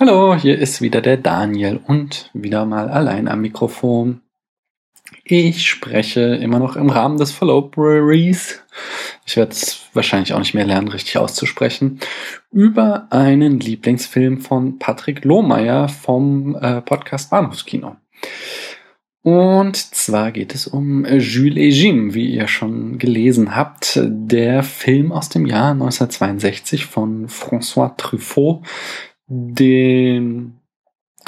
Hallo, hier ist wieder der Daniel und wieder mal allein am Mikrofon. Ich spreche immer noch im Rahmen des Followbraries. Ich werde es wahrscheinlich auch nicht mehr lernen, richtig auszusprechen. Über einen Lieblingsfilm von Patrick Lohmeier vom äh, Podcast Bahnhofskino. Und zwar geht es um Jules et Jim, wie ihr schon gelesen habt. Der Film aus dem Jahr 1962 von François Truffaut, den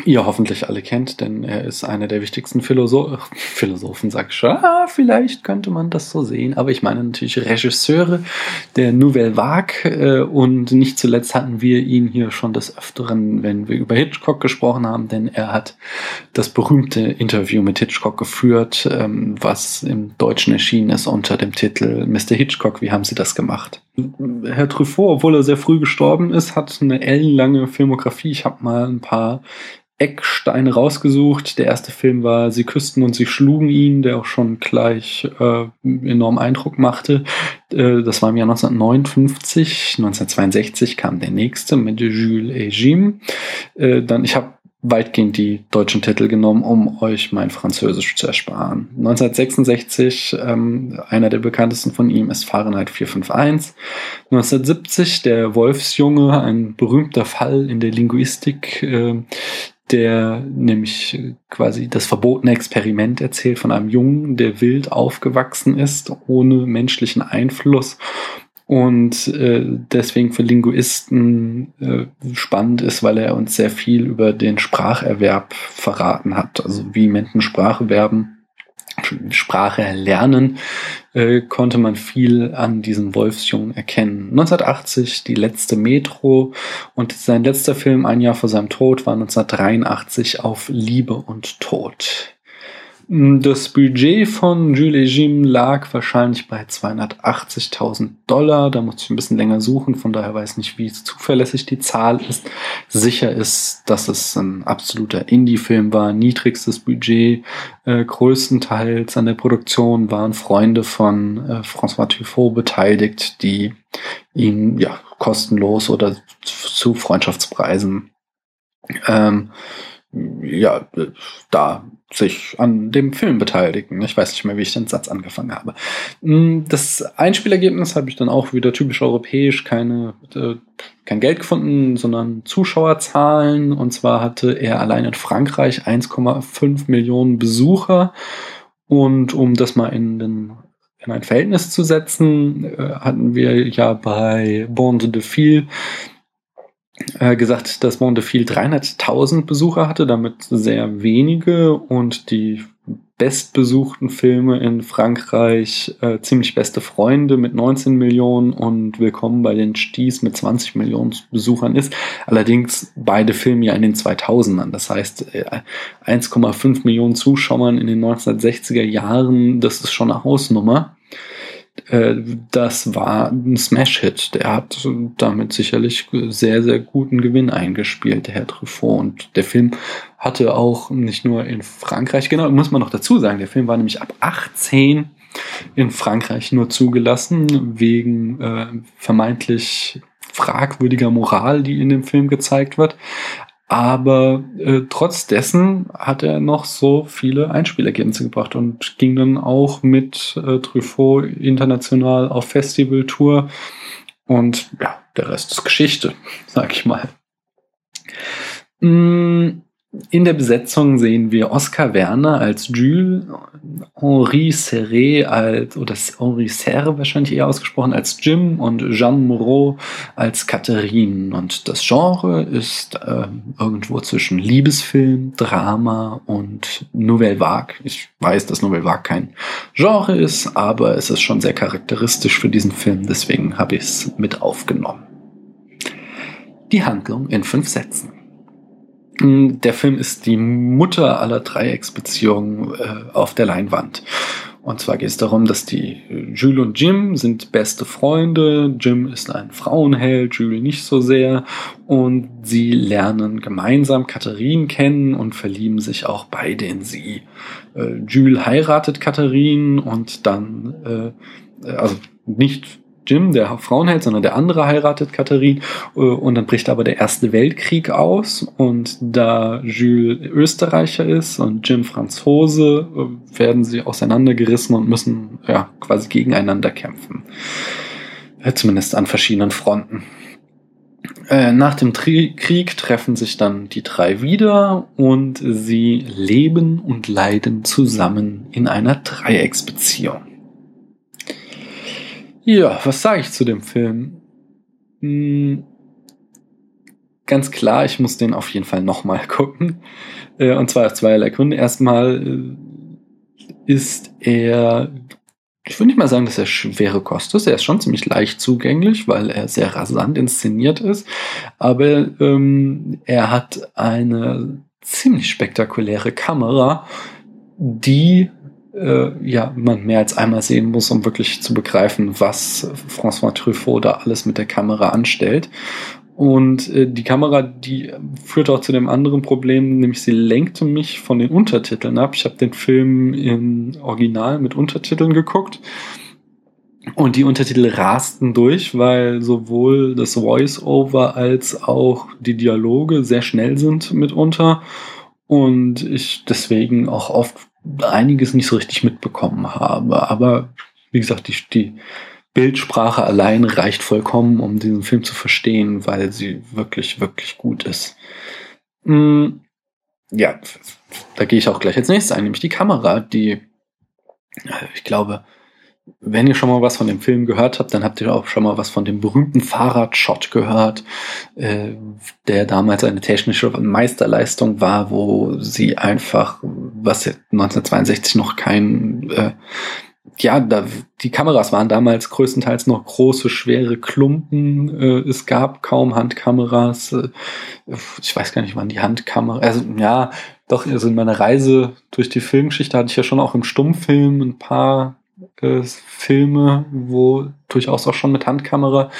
ihr hoffentlich alle kennt, denn er ist einer der wichtigsten Philosoph Philosophen, sag ich schon. Ah, vielleicht könnte man das so sehen, aber ich meine natürlich Regisseure der Nouvelle Vague äh, und nicht zuletzt hatten wir ihn hier schon des Öfteren, wenn wir über Hitchcock gesprochen haben, denn er hat das berühmte Interview mit Hitchcock geführt, ähm, was im Deutschen erschienen ist unter dem Titel Mr. Hitchcock, wie haben Sie das gemacht? Herr Truffaut, obwohl er sehr früh gestorben ist, hat eine ellenlange Filmografie. Ich habe mal ein paar Ecksteine rausgesucht. Der erste Film war Sie küssten und sie schlugen ihn, der auch schon gleich äh, enorm Eindruck machte. Äh, das war im Jahr 1959. 1962 kam der nächste mit Jules et Jim. Äh, dann, ich habe weitgehend die deutschen Titel genommen, um euch mein Französisch zu ersparen. 1966, ähm, einer der bekanntesten von ihm ist Fahrenheit 451. 1970, der Wolfsjunge, ein berühmter Fall in der Linguistik, äh, der nämlich quasi das verbotene Experiment erzählt von einem Jungen, der wild aufgewachsen ist, ohne menschlichen Einfluss. Und äh, deswegen für Linguisten äh, spannend ist, weil er uns sehr viel über den Spracherwerb verraten hat, also wie Menschen Sprache werben Sprache lernen, äh, konnte man viel an diesem Wolfsjungen erkennen. 1980 die letzte Metro und sein letzter Film ein Jahr vor seinem Tod war 1983 auf Liebe und Tod. Das Budget von Jules Jim lag wahrscheinlich bei 280.000 Dollar. Da muss ich ein bisschen länger suchen, von daher weiß nicht, wie zuverlässig die Zahl ist. Sicher ist, dass es ein absoluter Indie-Film war, niedrigstes Budget. Äh, größtenteils an der Produktion waren Freunde von äh, François Truffaut beteiligt, die ihn ja kostenlos oder zu Freundschaftspreisen ähm, ja, da sich an dem Film beteiligen. Ich weiß nicht mehr, wie ich den Satz angefangen habe. Mm, das Einspielergebnis habe ich dann auch wieder typisch europäisch keine, äh, kein Geld gefunden, sondern Zuschauerzahlen. Und zwar hatte er allein in Frankreich 1,5 Millionen Besucher. Und um das mal in, den, in ein Verhältnis zu setzen, äh, hatten wir ja bei Bande de Fille äh, gesagt, dass Montefiore 300.000 Besucher hatte, damit sehr wenige und die bestbesuchten Filme in Frankreich äh, ziemlich beste Freunde mit 19 Millionen und Willkommen bei den Sties mit 20 Millionen Besuchern ist. Allerdings beide Filme ja in den 2000ern. Das heißt, äh, 1,5 Millionen Zuschauern in den 1960er Jahren, das ist schon eine Hausnummer. Äh, das war ein Smash-Hit. Der hat damit sicherlich sehr, sehr guten Gewinn eingespielt, der Herr Truffaut. Und der Film hatte auch nicht nur in Frankreich, genau, muss man noch dazu sagen, der Film war nämlich ab 18 in Frankreich nur zugelassen, wegen äh, vermeintlich fragwürdiger Moral, die in dem Film gezeigt wird. Aber äh, trotz dessen hat er noch so viele Einspielergebnisse gebracht und ging dann auch mit äh, Truffaut international auf Festivaltour. Und ja, der Rest ist Geschichte, sag ich mal. Mm, in der Besetzung sehen wir Oscar Werner als Jules, Henri Serré als, oder Henri Serre wahrscheinlich eher ausgesprochen, als Jim und Jeanne Moreau als Catherine. Und das Genre ist äh, irgendwo zwischen Liebesfilm, Drama und Nouvelle Vague. Ich weiß, dass Nouvelle Vague kein Genre ist, aber es ist schon sehr charakteristisch für diesen Film, deswegen habe ich es mit aufgenommen. Die Handlung in fünf Sätzen. Der Film ist die Mutter aller Dreiecksbeziehungen äh, auf der Leinwand. Und zwar geht es darum, dass die Jules und Jim sind beste Freunde. Jim ist ein Frauenheld, Jules nicht so sehr. Und sie lernen gemeinsam Katharine kennen und verlieben sich auch beide in sie. Äh, Jules heiratet Katharine und dann, äh, also nicht Jim, der Frauenheld, sondern der andere heiratet Katharine äh, und dann bricht aber der Erste Weltkrieg aus und da Jules Österreicher ist und Jim Franzose, äh, werden sie auseinandergerissen und müssen ja quasi gegeneinander kämpfen. Äh, zumindest an verschiedenen Fronten. Nach dem Krieg treffen sich dann die drei wieder und sie leben und leiden zusammen in einer Dreiecksbeziehung. Ja, was sage ich zu dem Film? Hm, ganz klar, ich muss den auf jeden Fall nochmal gucken. Äh, und zwar aus zweierlei Gründe. Erstmal äh, ist er, ich würde nicht mal sagen, dass er schwere Kost ist. Er ist schon ziemlich leicht zugänglich, weil er sehr rasant inszeniert ist. Aber ähm, er hat eine ziemlich spektakuläre Kamera, die äh, ja, man mehr als einmal sehen muss, um wirklich zu begreifen, was François Truffaut da alles mit der Kamera anstellt. Und äh, die Kamera, die führt auch zu dem anderen Problem, nämlich sie lenkte mich von den Untertiteln ab. Ich habe den Film im Original mit Untertiteln geguckt. Und die Untertitel rasten durch, weil sowohl das Voice-Over als auch die Dialoge sehr schnell sind mitunter. Und ich deswegen auch oft einiges nicht so richtig mitbekommen habe. Aber wie gesagt, die, die Bildsprache allein reicht vollkommen, um diesen Film zu verstehen, weil sie wirklich, wirklich gut ist. Mm, ja, da gehe ich auch gleich als nächstes ein, nämlich die Kamera, die, ich glaube, wenn ihr schon mal was von dem Film gehört habt, dann habt ihr auch schon mal was von dem berühmten Fahrradshot gehört, äh, der damals eine technische Meisterleistung war, wo sie einfach, was 1962 noch kein, äh, ja, da, die Kameras waren damals größtenteils noch große, schwere Klumpen. Äh, es gab kaum Handkameras. Äh, ich weiß gar nicht, wann die Handkamera, also ja, doch, also in meiner Reise durch die Filmgeschichte hatte ich ja schon auch im Stummfilm ein paar äh, Filme, wo durchaus auch schon mit Handkamera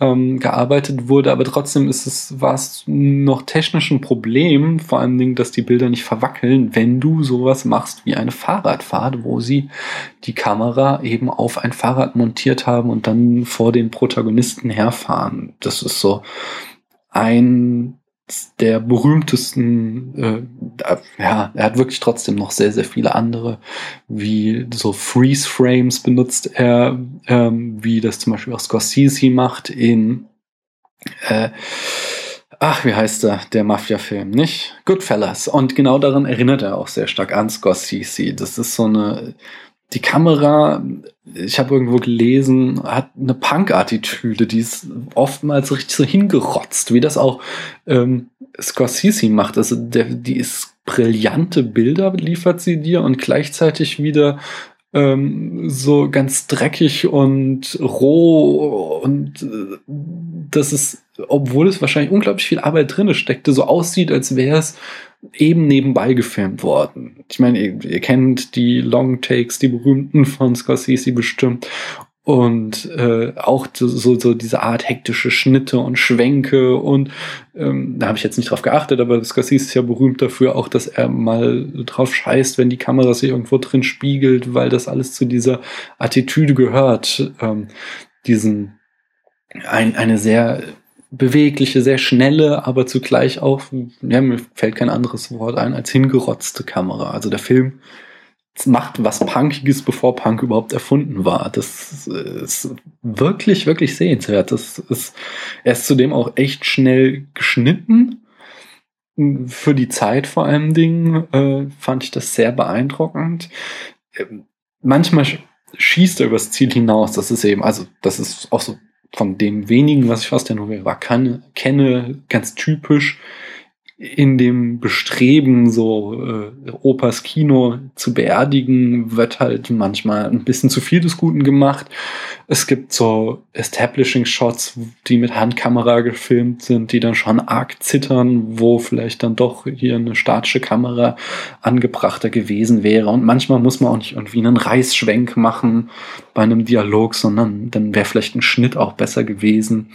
ähm, gearbeitet wurde, aber trotzdem ist es, war es noch technisch ein Problem, vor allen Dingen, dass die Bilder nicht verwackeln, wenn du sowas machst wie eine Fahrradfahrt, wo sie die Kamera eben auf ein Fahrrad montiert haben und dann vor den Protagonisten herfahren. Das ist so ein der berühmtesten, äh, ja, er hat wirklich trotzdem noch sehr, sehr viele andere, wie so Freeze-Frames benutzt er, ähm, wie das zum Beispiel auch Scorsese macht in, äh, ach, wie heißt er, der Mafia-Film, nicht? Goodfellas. Und genau daran erinnert er auch sehr stark an Scorsese. Das ist so eine, die Kamera, ich habe irgendwo gelesen, hat eine Punk-Attitüde, die ist oftmals richtig so hingerotzt, wie das auch ähm, Scorsese macht. Also der, die ist brillante Bilder liefert sie dir und gleichzeitig wieder ähm, so ganz dreckig und roh und äh, das ist, obwohl es wahrscheinlich unglaublich viel Arbeit drinne steckte, so aussieht, als wäre es eben nebenbei gefilmt worden. Ich meine, ihr, ihr, kennt die Long Takes, die berühmten von Scorsese bestimmt. Und äh, auch so, so diese Art hektische Schnitte und Schwenke und ähm, da habe ich jetzt nicht drauf geachtet, aber Scorsese ist ja berühmt dafür auch, dass er mal drauf scheißt, wenn die Kamera sich irgendwo drin spiegelt, weil das alles zu dieser Attitüde gehört. Ähm, diesen ein, eine sehr bewegliche, sehr schnelle, aber zugleich auch, ja, mir fällt kein anderes Wort ein, als hingerotzte Kamera. Also der Film macht was Punkiges, bevor Punk überhaupt erfunden war. Das ist wirklich, wirklich sehenswert. Das ist, er ist zudem auch echt schnell geschnitten. Für die Zeit vor allen Dingen äh, fand ich das sehr beeindruckend. Manchmal schießt er übers Ziel hinaus. Das ist eben, also das ist auch so von dem wenigen, was ich aus der Novelle war, kann, kenne, ganz typisch. In dem Bestreben, so äh, Opas Kino zu beerdigen, wird halt manchmal ein bisschen zu viel des Guten gemacht. Es gibt so Establishing-Shots, die mit Handkamera gefilmt sind, die dann schon arg zittern, wo vielleicht dann doch hier eine statische Kamera angebrachter gewesen wäre. Und manchmal muss man auch nicht irgendwie einen Reißschwenk machen bei einem Dialog, sondern dann wäre vielleicht ein Schnitt auch besser gewesen,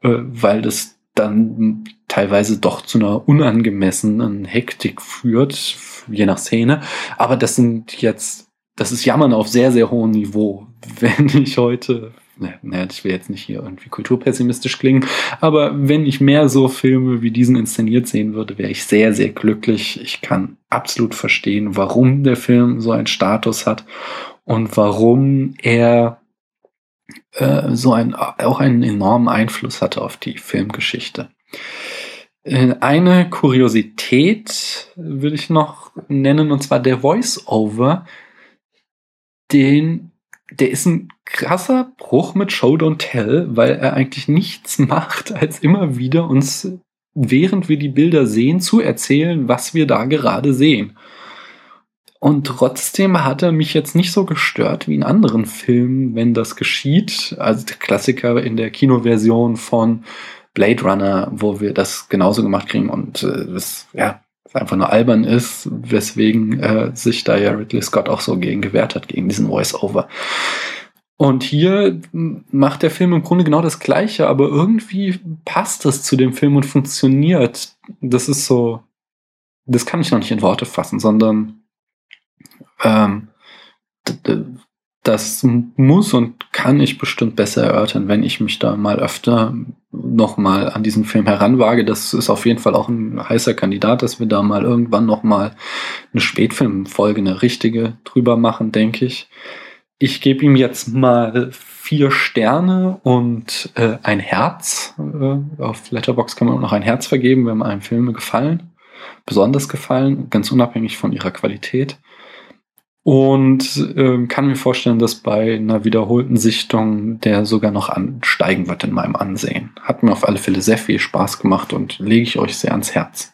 äh, weil das dann teilweise doch zu einer unangemessenen Hektik führt, je nach Szene. Aber das sind jetzt, das ist Jammern auf sehr, sehr hohem Niveau. Wenn ich heute, naja, ich will jetzt nicht hier irgendwie kulturpessimistisch klingen, aber wenn ich mehr so Filme wie diesen inszeniert sehen würde, wäre ich sehr, sehr glücklich. Ich kann absolut verstehen, warum der Film so einen Status hat und warum er äh, so ein, auch einen enormen Einfluss hatte auf die Filmgeschichte. Äh, eine Kuriosität will ich noch nennen, und zwar der Voice-Over, den, der ist ein krasser Bruch mit Show Don't Tell, weil er eigentlich nichts macht, als immer wieder uns, während wir die Bilder sehen, zu erzählen, was wir da gerade sehen. Und trotzdem hat er mich jetzt nicht so gestört wie in anderen Filmen, wenn das geschieht. Also der Klassiker in der Kinoversion von Blade Runner, wo wir das genauso gemacht kriegen und äh, das ja einfach nur albern ist, weswegen äh, sich da ja Ridley Scott auch so gegen gewehrt hat, gegen diesen Voice-Over. Und hier macht der Film im Grunde genau das Gleiche, aber irgendwie passt das zu dem Film und funktioniert. Das ist so, das kann ich noch nicht in Worte fassen, sondern ähm, das muss und kann ich bestimmt besser erörtern, wenn ich mich da mal öfter nochmal an diesen Film heranwage. Das ist auf jeden Fall auch ein heißer Kandidat, dass wir da mal irgendwann nochmal eine Spätfilmfolge, eine richtige drüber machen, denke ich. Ich gebe ihm jetzt mal vier Sterne und äh, ein Herz. Äh, auf Letterbox kann man auch noch ein Herz vergeben, wenn einem Filme gefallen, besonders gefallen, ganz unabhängig von ihrer Qualität. Und äh, kann mir vorstellen, dass bei einer wiederholten Sichtung der sogar noch ansteigen wird in meinem Ansehen. Hat mir auf alle Fälle sehr viel Spaß gemacht und lege ich euch sehr ans Herz.